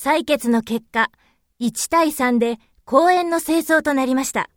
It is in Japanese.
採決の結果、1対3で公園の清掃となりました。